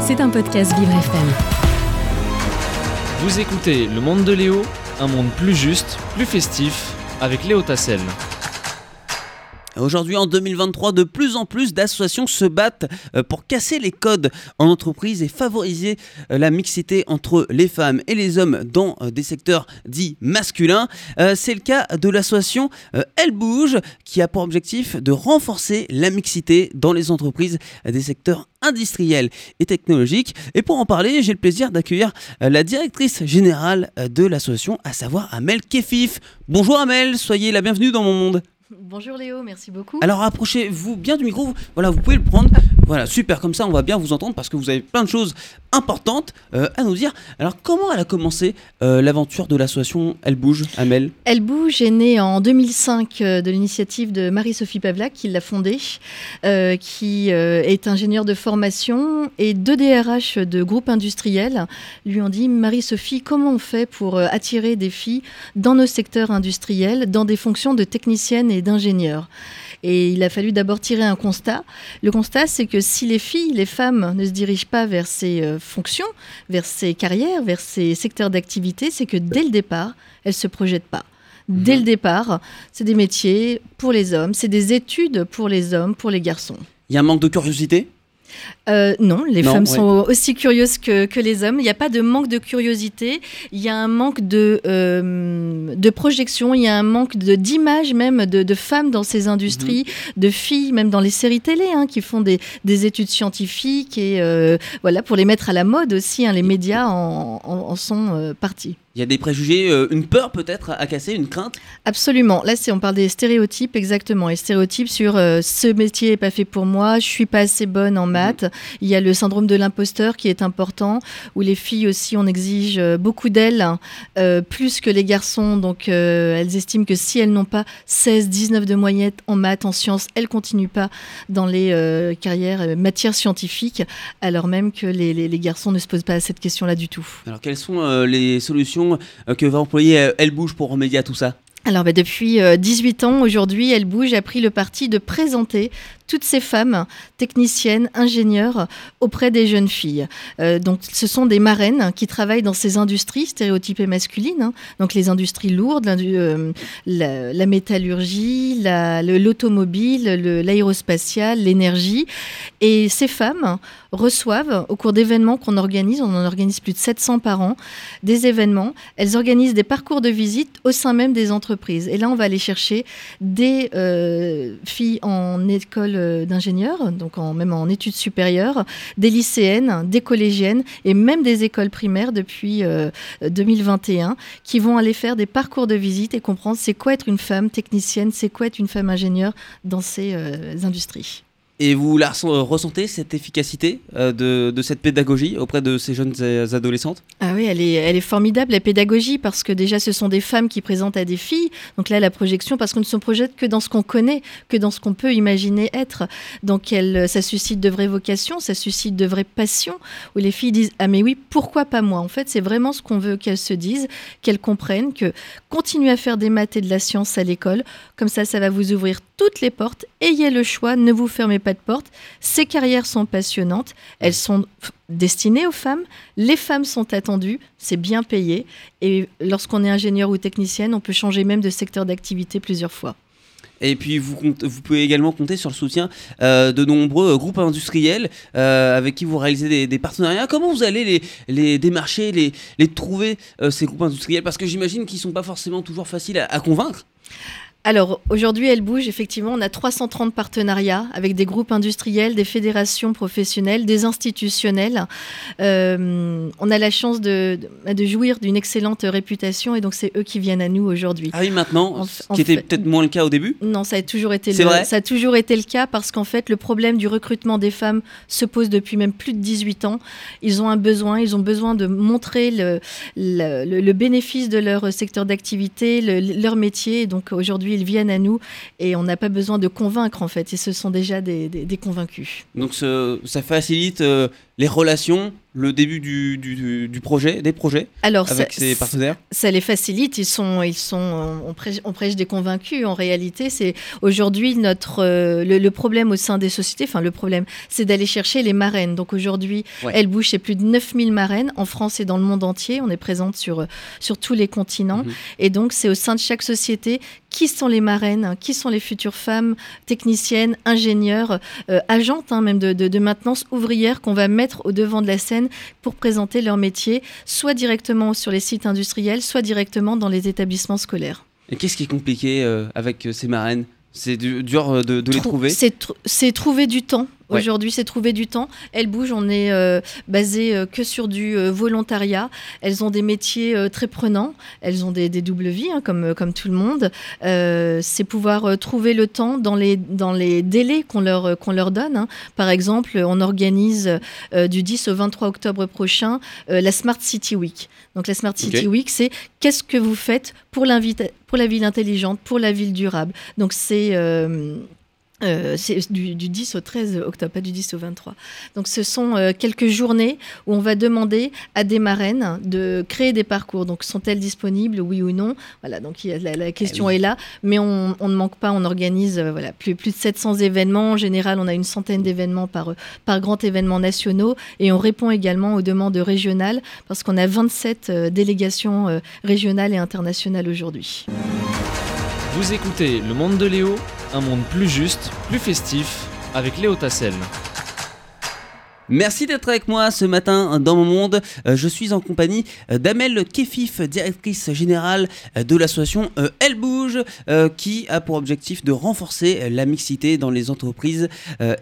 C'est un podcast Vivre FM. Vous écoutez Le Monde de Léo, un monde plus juste, plus festif, avec Léo Tassel. Aujourd'hui, en 2023, de plus en plus d'associations se battent euh, pour casser les codes en entreprise et favoriser euh, la mixité entre les femmes et les hommes dans euh, des secteurs dits masculins. C'est le cas de l'association Elle Bouge qui a pour objectif de renforcer la mixité dans les entreprises des secteurs industriels et technologiques. Et pour en parler, j'ai le plaisir d'accueillir la directrice générale de l'association, à savoir Amel Kefif. Bonjour Amel, soyez la bienvenue dans mon monde. Bonjour Léo, merci beaucoup. Alors approchez-vous bien du micro, voilà, vous pouvez le prendre. Voilà, super, comme ça on va bien vous entendre parce que vous avez plein de choses importante euh, à nous dire. Alors, comment elle a commencé euh, l'aventure de l'association Elle Bouge, Amel? Elle Bouge est née en 2005 euh, de l'initiative de Marie-Sophie Pavlak, qui l'a fondée, qui est ingénieure de formation et deux DRH de groupes industriels lui ont dit Marie-Sophie, comment on fait pour attirer des filles dans nos secteurs industriels, dans des fonctions de technicienne et d'ingénieur et il a fallu d'abord tirer un constat. Le constat, c'est que si les filles, les femmes ne se dirigent pas vers ces euh, fonctions, vers ces carrières, vers ces secteurs d'activité, c'est que dès le départ, elles ne se projettent pas. Dès le mhm. départ, c'est des métiers pour les hommes, c'est des études pour les hommes, pour les garçons. Il y a un manque de curiosité? Euh, non, les femmes sont aussi curieuses que, les hommes. Il n'y a pas de manque de curiosité, il y a un manque de, euh, de projection, il y a un manque d'image même de, femmes dans ces industries, mhm. de filles même dans les séries télé hein, qui font des, études scientifiques et euh, voilà pour les mettre à la mode aussi. Hein, les médias en, sont partis. Il y a des préjugés, euh, une peur peut-être à casser, une crainte? Absolument. Là, on parle des stéréotypes exactement. Les stéréotypes sur euh, ce métier n'est pas fait pour moi, je suis pas assez bonne en maths. Il y a le syndrome de l'imposteur qui est important, où les filles aussi, on exige euh, beaucoup d'elles, plus que les garçons. Donc, elles estiment que si elles n'ont pas 16, 19 de moyenne en maths, en sciences, elles continuent pas dans les carrières matières scientifiques, alors même que les, les, garçons ne se posent pas cette question-là du tout. Alors, quelles sont les solutions euh, que va employer euh, Elle Bouge pour remédier à tout ça? Alors bah, depuis 18 euh, ans, aujourd'hui, Elle Bouge a pris le parti de présenter toutes ces femmes techniciennes, ingénieures auprès des jeunes filles. Euh, donc, ce sont des marraines qui travaillent dans ces industries stéréotypées masculines, hein. donc les industries lourdes, euh, la, métallurgie, l'automobile, l'aérospatiale, l'énergie. Et ces femmes reçoivent, au cours d'événements qu'on organise, on en organise plus de 700 par an, des événements. Elles organisent des parcours de visite au sein même des entreprises. Et là, on va aller chercher des euh, filles en école d'ingénieurs, donc même en études supérieures, des lycéennes, des collégiennes et même des écoles primaires depuis 2021 euh, qui vont aller faire des parcours de visite et comprendre c'est quoi être une femme technicienne, c'est quoi être une femme ingénieure dans ces euh, industries. Et vous la ressentez, cette efficacité euh, de, cette pédagogie auprès de ces jeunes adolescentes? Ah oui, elle est, elle est formidable, la pédagogie, parce que déjà, ce sont des femmes qui présentent à des filles. Donc là, la projection, parce qu'on ne se projette que dans ce qu'on connaît, que dans ce qu'on peut imaginer être. Donc elle, ça suscite de vraies vocations, ça suscite de vraies passions, où les filles disent Ah, mais oui, pourquoi pas moi? En fait, c'est vraiment ce qu'on veut qu'elles se disent, qu'elles comprennent que continuer à faire des maths et de la science à l'école, comme ça, ça va vous ouvrir toutes les portes. Ayez le choix, ne vous fermez pas de porte. Ces carrières sont passionnantes, elles sont destinées aux femmes. Les femmes sont attendues, c'est bien payé. Et lorsqu'on est ingénieur ou technicienne, on peut changer même de secteur d'activité plusieurs fois. Et puis vous, pouvez également compter sur le soutien euh, de nombreux groupes industriels euh, avec qui vous réalisez des, partenariats. Comment vous allez les, les démarcher, les, trouver, euh, ces groupes industriels? Parce que j'imagine qu'ils ne sont pas forcément toujours faciles à convaincre alors aujourd'hui, elle bouge. Effectivement, on a 330 partenariats avec des groupes industriels, des fédérations professionnelles, des institutionnels. Euh, on a la chance de, de, jouir d'une excellente réputation et donc c'est eux qui viennent à nous aujourd'hui. Ah oui, maintenant, ce qui était peut-être moins le cas au début Non, ça a toujours été, le, ça a toujours été le cas parce qu'en fait, le problème du recrutement des femmes se pose depuis même plus de 18 ans. Ils ont un besoin, ils ont besoin de montrer le, le, le bénéfice de leur secteur d'activité, leur métier. donc aujourd'hui, ils viennent à nous et on n'a pas besoin de convaincre en fait, et ce sont déjà des, convaincus. Donc ça facilite euh, les relations le début du, du, du projet, des projets Alors, avec ça, ses partenaires ça les facilite. Ils sont, ils sont, on prêche, on prêche des convaincus. En réalité, c'est aujourd'hui notre euh, le, le problème au sein des sociétés. Enfin, le problème, c'est d'aller chercher les marraines. Donc aujourd'hui, Ouais. elle bouge. C'est plus de 9000 marraines en France et dans le monde entier. On est présente sur sur tous les continents. Mhm. Et donc, c'est au sein de chaque société qui sont les marraines, qui sont les futures femmes techniciennes, ingénieures, euh, agentes hein, même de, de- de maintenance, ouvrières qu'on va mettre au devant de la scène pour présenter leur métier, soit directement sur les sites industriels, soit directement dans les établissements scolaires. Et qu'est-ce qui est compliqué euh, avec euh, ces marraines? C'est du- dur euh, de, de les Trou- trouver? C'est tr- c'est trouver du temps. Ouais. Aujourd'hui, c'est trouver du temps. Elles bougent, on est euh, basé euh, que sur du euh, volontariat. Elles ont des métiers très prenants. Elles ont des, des doubles vies, hein, comme, comme tout le monde. C'est pouvoir trouver le temps dans les, dans les délais qu'on leur, qu'on leur donne. hein. Par exemple, on organise du 10 au 23 octobre prochain la Smart City Week. Donc la Smart City. Week, c'est qu'est-ce que vous faites pour, pour la ville intelligente, pour la ville durable. Donc c'est... euh, euh, c'est du, du 10 au 13 octobre, pas du 10 au 23. Donc ce sont euh, quelques journées où on va demander à des marraines de créer des parcours. Donc sont-elles disponibles, oui ou non? Voilà, donc y a, la, la question oui. est là, mais on, on ne manque pas, on organise euh, voilà, plus, plus de 700 événements. En général, on a une centaine d'événements par, par grand événement nationaux et on répond également aux demandes régionales parce qu'on a 27 euh, délégations euh, régionales et internationales aujourd'hui. Vous écoutez Le Monde de Léo, un monde plus juste, plus festif, avec Léo Tassel. Merci d'être avec moi ce matin dans mon monde. Euh, je suis en compagnie euh, d'Amel Kefif, directrice générale euh, de l'association Elle Bouge, qui a pour objectif de renforcer la mixité dans les entreprises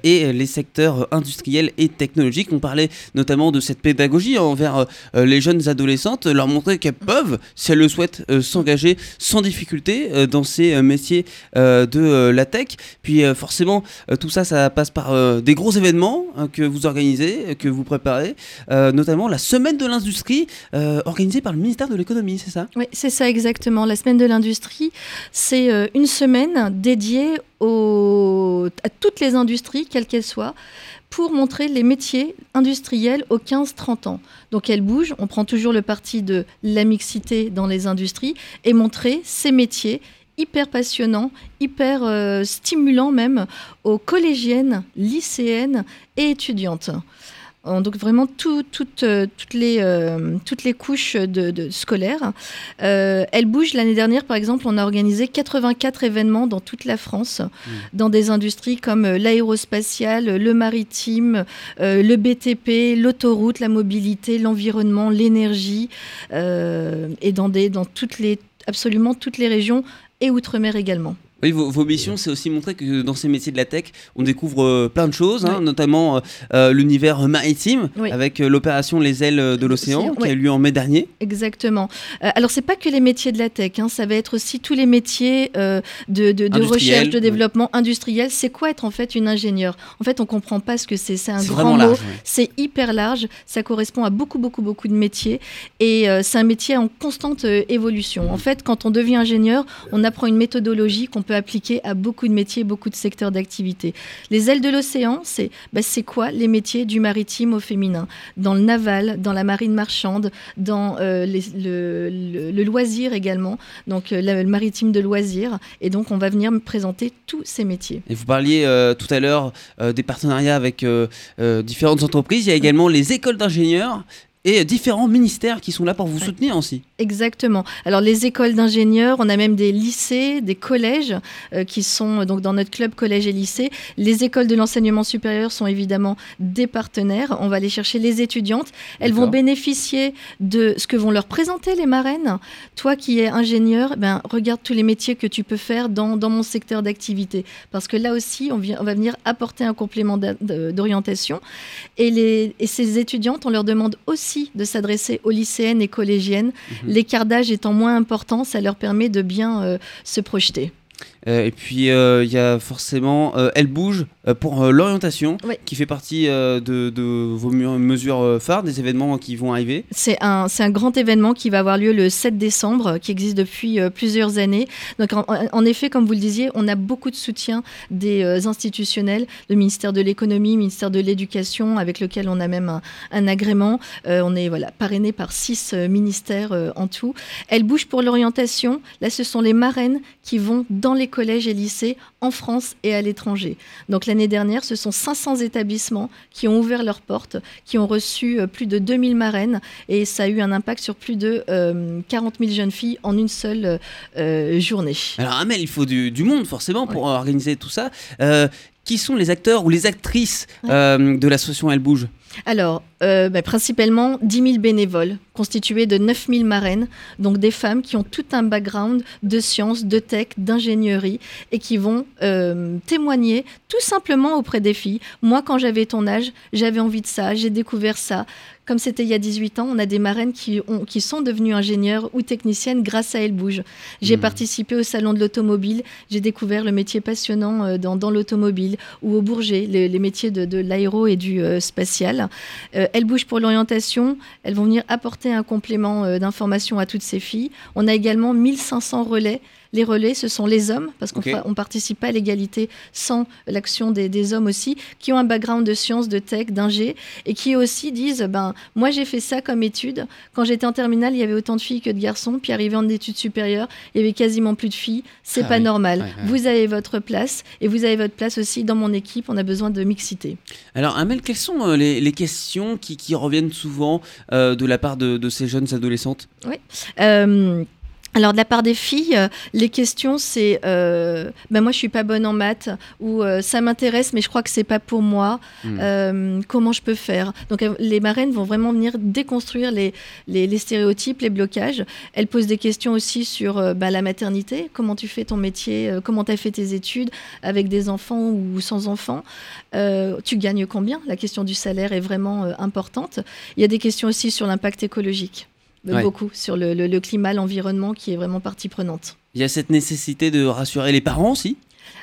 et les secteurs industriels et technologiques. On parlait notamment de cette pédagogie envers les jeunes adolescentes, leur montrer qu'elles peuvent, si elles le souhaitent, s'engager sans difficulté dans ces métiers de la tech. Puis forcément, tout ça, ça passe par des gros événements hein, que vous organisez, que vous préparez, euh, notamment la semaine de l'industrie euh, organisée par le ministère de l'économie, c'est ça? Oui, c'est ça exactement. La semaine de l'industrie, c'est euh, une semaine dédiée à toutes les industries, quelles qu'elles soient, pour montrer les métiers industriels aux 15-30 ans. Donc elle bouge, on prend toujours le parti de la mixité dans les industries et montrer ces métiers hyper passionnants, hyper euh, stimulants même aux collégiennes, lycéennes et étudiantes. Euh, Donc vraiment tout- euh, toutes, les, euh, toutes les couches de, de scolaires. Elle bouge l'année dernière, par exemple, on a organisé 84 événements dans toute la France, dans des industries comme l'aérospatiale, le maritime, le BTP, l'autoroute, la mobilité, l'environnement, l'énergie, et dans, des, dans toutes les, absolument toutes les régions et outre-mer également. Oui, vos, vos missions, c'est aussi montrer que dans ces métiers de la tech, on découvre euh, plein de choses, hein, Oui. notamment euh, euh, l'univers maritime, Oui. avec euh, l'opération Les ailes de l'océan, qui oui. a eu lieu en mai dernier. Exactement. Alors, c'est pas que les métiers de la tech, hein, ça va être aussi tous les métiers de, de- de Industriel, recherche, de développement industriel. C'est quoi être en fait une ingénieure? En fait, on comprend pas ce que c'est. C'est un grand mot. C'est hyper large, ça correspond à beaucoup, beaucoup, beaucoup de métiers et c'est un métier en constante évolution. En fait, quand on devient ingénieur, on apprend une méthodologie qu'on peut appliquer à beaucoup de métiers, beaucoup de secteurs d'activité. Les ailes de l'océan, c'est bah, quoi les métiers du maritime au féminin? Dans le naval, dans la marine marchande, dans euh, le, loisir également, donc euh, le maritime de loisir. Et donc, on va venir me présenter tous ces métiers. Et vous parliez euh, tout à l'heure des partenariats avec différentes entreprises. Il y a également les écoles d'ingénieurs et différents ministères qui sont là pour vous Ouais. soutenir aussi. Exactement. Alors les écoles d'ingénieurs, on a même des lycées, des collèges euh, qui sont euh, donc dans notre club collège et lycée. Les écoles de l'enseignement supérieur sont évidemment des partenaires. On va aller chercher les étudiantes. Elles vont bénéficier de ce que vont leur présenter les marraines. Toi qui es ingénieur, ben regarde tous les métiers que tu peux faire dans, dans mon secteur d'activité. Parce que là aussi, on, vient, on va venir apporter un complément d'orientation. Et, les, et ces étudiantes, on leur demande aussi de s'adresser aux lycéennes et collégiennes. Mhm. L'écart d'âge étant moins important, ça leur permet de bien euh, se projeter. Euh, et puis euh, il y a forcément euh, Elle bouge pour l'orientation, Oui. qui fait partie de, de vos mesures phares, des événements qui vont arriver. C'est un, c'est un grand événement qui va avoir lieu le 7 décembre, qui existe depuis plusieurs années. Donc, en, en effet, comme vous le disiez, on a beaucoup de soutien des institutionnels, le ministère de l'économie, le ministère de l'éducation, avec lequel on a même un, un agrément. Euh, on est voilà, parrainé par six ministères euh, en tout. Elle bouge pour l'orientation. Là, ce sont les marraines qui vont dans les collèges et lycées en France et à l'étranger. Donc l'année dernière, ce sont 500 établissements qui ont ouvert leurs portes, qui ont reçu euh, plus de 2000 marraines et ça a eu un impact sur plus de euh, 40 000 jeunes filles en une seule euh, journée. Alors Amel, il faut du, du monde forcément pour organiser tout ça. Euh, qui sont les acteurs ou les actrices euh, de l'association Elle bouge? Alors, euh, bah, principalement 10 000 bénévoles, constitués de 9 000 marraines, donc des femmes qui ont tout un background de sciences, de tech, d'ingénierie, et qui vont euh, témoigner tout simplement auprès des filles. Moi, quand j'avais ton âge, j'avais envie de ça, j'ai découvert ça. Comme c'était il y a 18 ans, on a des marraines qui, ont, qui sont devenues ingénieures ou techniciennes grâce à Elle Bouge. J'ai Mhm. participé au salon de l'automobile, j'ai découvert le métier passionnant euh, dans, dans l'automobile ou au Bourget, les, les métiers de, de l'aéro et du euh, spatial. Euh, elles bougent pour l'orientation. Elles vont venir apporter un complément euh, d'information à toutes ces filles. On a également 1500 relais. Les relais, ce sont les hommes, parce qu'on ne participe pas à l'égalité sans l'action des, des hommes aussi, qui ont un background de sciences, de tech, d'ingé, et qui aussi disent, ben, moi j'ai fait ça comme étude. Quand j'étais en terminale, il y avait autant de filles que de garçons, puis arrivé en études supérieures, il y avait quasiment plus de filles. C'est Ah pas oui. normal. Ouais, ouais. Vous avez votre place, et vous avez votre place aussi dans mon équipe. On a besoin de mixité. Alors Amel, quelles sont euh, les, les questions qui, qui reviennent souvent euh, de la part de, de ces jeunes adolescentes? Euh, alors de la part des filles, euh, les questions c'est euh, ben moi je suis pas bonne en maths ou euh, ça m'intéresse mais je crois que c'est pas pour moi. Hmm. Comment je peux faire? Donc les marraines vont vraiment venir déconstruire les, les, les stéréotypes, les blocages. Elles posent des questions aussi sur ben, la maternité. Comment tu fais ton métier? Comment tu as fait tes études? Avec des enfants ou sans enfants? Tu gagnes combien? La question du salaire est vraiment importante. Il y a des questions aussi sur l'impact écologique. Ouais. Beaucoup sur le, le- le climat, l'environnement qui est vraiment partie prenante. Il y a cette nécessité de rassurer les parents aussi?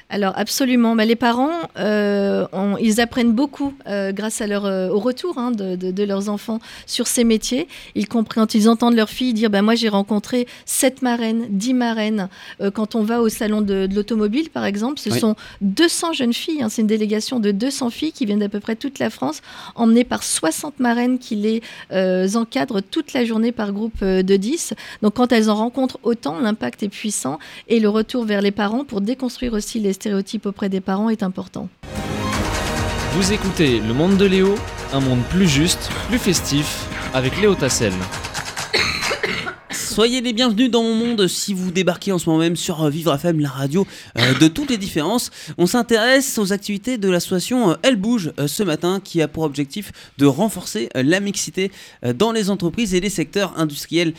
Alors absolument, Bah, les parents, euh, on- ils apprennent beaucoup euh, grâce à leur, euh, au retour hein, de, de- de leurs enfants sur ces métiers. Ils comprennent, quand ils entendent leurs filles dire, bah, moi j'ai rencontré 7 marraines, 10 marraines. Quand on va au salon de, de l'automobile, par exemple, ce Oui. sont 200 jeunes filles, hein, c'est une délégation de 200 filles qui viennent d'à peu près toute la France, emmenées par 60 marraines qui les encadrent toute la journée par groupe de 10. Donc quand elles en rencontrent autant, l'impact est puissant et le retour vers les parents pour déconstruire aussi les stéréotypes auprès des parents est important. Vous écoutez Le Monde de Léo, un monde plus juste, plus festif, avec Léo Tassel. Soyez les bienvenus dans mon monde si vous débarquez en ce moment même sur Vivre FM, la radio euh, de toutes les différences. On s'intéresse aux activités de l'association euh, Elle Bouge euh, ce matin qui a pour objectif de renforcer la mixité dans les entreprises et les secteurs industriels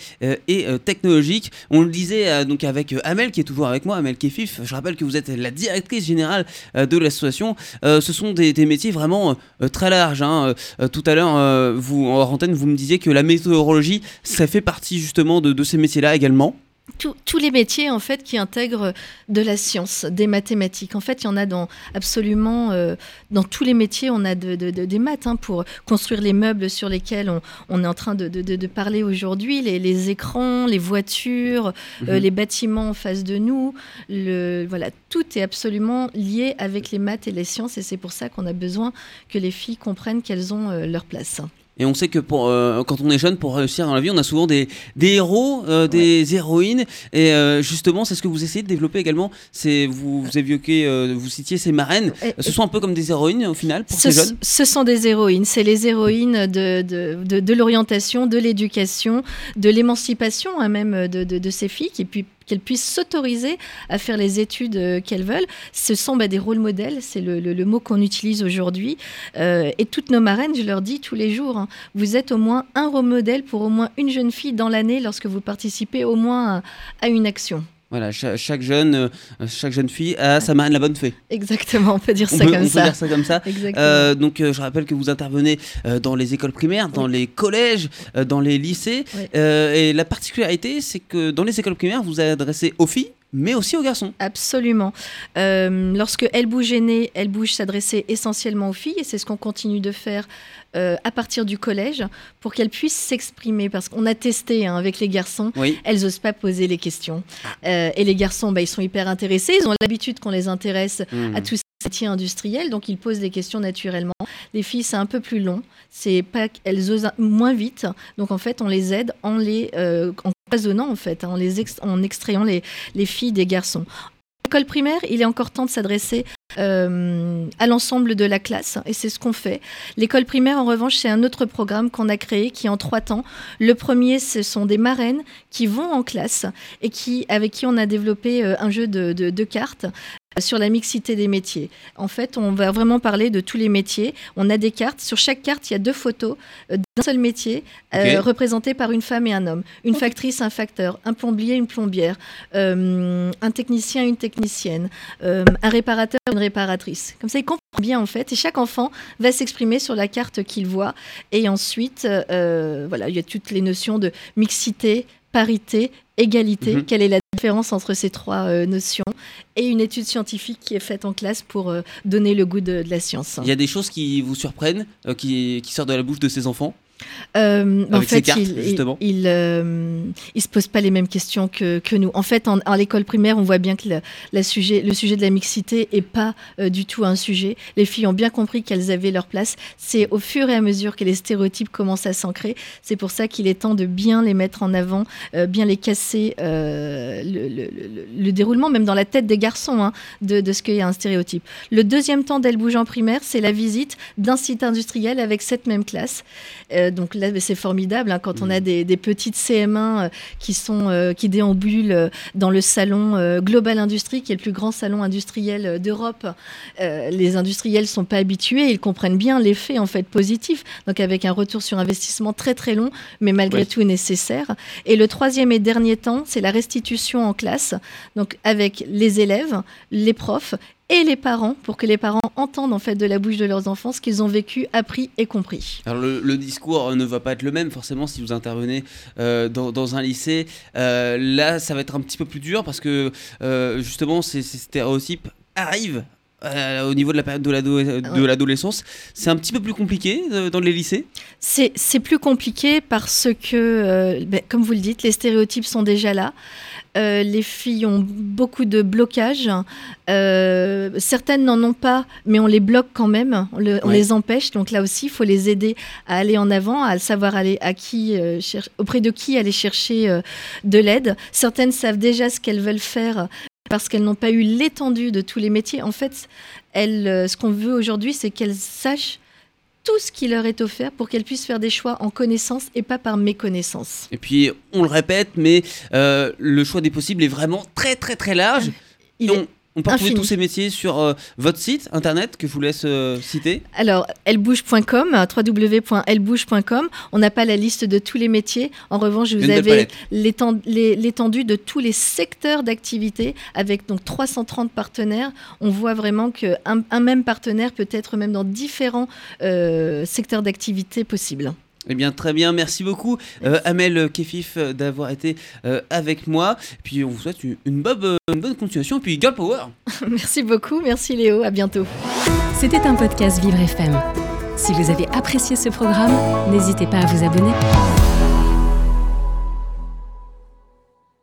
et technologiques. On le disait donc avec Amel qui est toujours avec moi, Amel Kefif. Je rappelle que vous êtes la directrice générale de l'association. Ce sont des, des métiers vraiment très larges. hein. Tout à l'heure, vous en antenne, vous me disiez que la météorologie, ça fait partie justement de, de ces métiers-là également. Tous- tous les métiers en fait qui intègrent de la science, des mathématiques. En fait, il y en a dans absolument euh, dans tous les métiers. On a de, de- de- des maths hein, pour construire les meubles sur lesquels on, on est en train de, parler aujourd'hui, les, les écrans, les voitures, euh, Mhm. les bâtiments en face de nous. Le, voilà, tout est absolument lié avec les maths et les sciences, et c'est pour ça qu'on a besoin que les filles comprennent qu'elles ont euh, leur place. Et on sait que pour, euh, quand on est jeune, pour réussir dans la vie, on a souvent des, des héros, euh, des héroïnes. Et euh, justement, c'est ce que vous essayez de développer également. C'est vous, vous évoquez, euh, vous citiez ces marraines. Et- Ce sont un peu comme des héroïnes au final pour Ce, ces jeunes. ce sont des héroïnes. C'est les héroïnes de, de, de, de l'orientation, de l'éducation, de l'émancipation hein, même de, de, de ces filles, qui puis qu'elles puissent s'autoriser à faire les études euh, qu'elles veulent. Ce sont bah, des rôles modèles, c'est le, mot qu'on utilise aujourd'hui. Euh, et toutes nos marraines, je leur dis tous les jours, hein, vous êtes au moins un rôle modèle pour au moins une jeune fille dans l'année lorsque vous participez au moins à une action. Voilà, cha- chaque, jeune, euh, chaque jeune fille a sa marraine la bonne fée. Exactement, on peut dire On ça peut, comme on peut ça. dire ça comme ça. Exactement. Euh, donc euh, je rappelle que vous intervenez euh, dans les écoles primaires, dans les collèges, dans les lycées. Oui. Et la particularité, c'est que dans les écoles primaires, vous vous adressez aux filles, mais aussi aux garçons. Absolument. Euh, lorsque Elle bouge est née, Elle bouge s'adressait essentiellement aux filles et c'est ce qu'on continue de faire euh, à partir du collège pour qu'elles puissent s'exprimer parce qu'on a testé hein, avec les garçons, Oui. elles n'osent pas poser les questions. Euh, et les garçons, bah, ils sont hyper intéressés, ils ont l'habitude qu'on les intéresse Mhm. à tous ces métiers industriels, donc ils posent des questions naturellement. Les filles, c'est un peu plus long, c'est pas elles osent moins vite, donc en fait, on les aide en les euh, en en fait, hein, en les en extrayant les, les filles des garçons. L'école primaire, il est encore temps de s'adresser euh, à l'ensemble de la classe, et c'est ce qu'on fait. L'école primaire, en revanche, c'est un autre programme qu'on a créé qui est en trois temps. Le premier, ce sont des marraines qui vont en classe et qui, avec qui on a développé euh, un jeu de, de- de cartes sur la mixité des métiers. En fait, on va vraiment parler de tous les métiers. On a des cartes. Sur chaque carte, il y a deux photos euh, d'un seul métier euh, Ok. représenté par une femme et un homme. Une factrice, un facteur. Un plombier, une plombière. euh, un technicien, une technicienne. euh, un réparateur, une réparatrice. Comme ça, ils comprennent bien en fait. Et chaque enfant va s'exprimer sur la carte qu'il voit. Et ensuite, euh, voilà, il y a toutes les notions de mixité, parité, égalité. Mhm. Quelle est la différence entre ces trois euh, notions Et une étude scientifique qui est faite en classe pour euh, donner le goût de, la science. Il y a des choses qui vous surprennent, euh, qui sortent de la bouche de ces enfants? Euh, en fait, cartes, il, justement. il, il, euh, il se pose pas les mêmes questions que, que nous. En fait, en, à l'école primaire, on voit bien que le, la sujet, le sujet de la mixité est pas euh, du tout un sujet. Les filles ont bien compris qu'elles avaient leur place. C'est au fur et à mesure que les stéréotypes commencent à s'ancrer. C'est pour ça qu'il est temps de bien les mettre en avant, bien les casser le, le- le- le déroulement, même dans la tête des garçons, hein, de, de ce qu'est un stéréotype. Le deuxième temps d'Elle bouge en primaire, c'est la visite d'un site industriel avec cette même classe. Euh, donc là, c'est formidable hein, quand on a des, des petites CM1 euh, qui sont euh, qui déambulent euh, dans le salon euh, Global Industrie, qui est le plus grand salon industriel euh, d'Europe. Euh, les industriels sont pas habitués, ils comprennent bien l'effet en fait positif. Donc avec un retour sur investissement très très long, mais malgré tout nécessaire. Et le troisième et dernier temps, c'est la restitution en classe, donc avec les élèves, les profs et les parents, pour que les parents entendent en fait de la bouche de leurs enfants ce qu'ils ont vécu, appris et compris. Alors le, le discours euh, ne va pas être le même forcément si vous intervenez euh, dans, dans un lycée. Euh, là, ça va être un petit peu plus dur parce que euh, justement ces, ces stéréotypes arrivent euh, au niveau de la période de l'ado- de l'adolescence. C'est un petit peu plus compliqué euh, dans les lycées? C'est c'est plus compliqué parce que, euh, ben, comme vous le dites, les stéréotypes sont déjà là. Euh, les filles ont beaucoup de blocages. Euh, certaines n'en ont pas, mais on les bloque quand même. On, le- on Ouais. les empêche. Donc là aussi, il faut les aider à aller en avant, à savoir aller à qui euh, auprès de qui aller chercher de l'aide. Certaines savent déjà ce qu'elles veulent faire parce qu'elles n'ont pas eu l'étendue de tous les métiers. En fait, elles, ce qu'on veut aujourd'hui, c'est qu'elles sachent tout ce qui leur est offert pour qu'elles puissent faire des choix en connaissance et pas par méconnaissance. Et puis on le répète, mais euh, le choix des possibles est vraiment très très très large. Il Et est- on, on peut retrouver tous ces métiers sur euh, votre site internet que je vous laisse euh, citer. Alors, ellebouge.com, www.ellebouge.com, on n'a pas la liste de tous les métiers. En revanche, vous avez l'étendue de tous les secteurs d'activité avec donc 330 partenaires. On voit vraiment qu'un un même partenaire peut être même dans différents euh, secteurs d'activité possibles. Eh bien, très bien, merci beaucoup, euh, Amel Kefif, d'avoir été euh, avec moi. Puis on vous souhaite une, euh, bonne continuation. Puis, Girl Power merci beaucoup, merci Léo, à bientôt. C'était un podcast Vivre FM. Si vous avez apprécié ce programme, n'hésitez pas à vous abonner.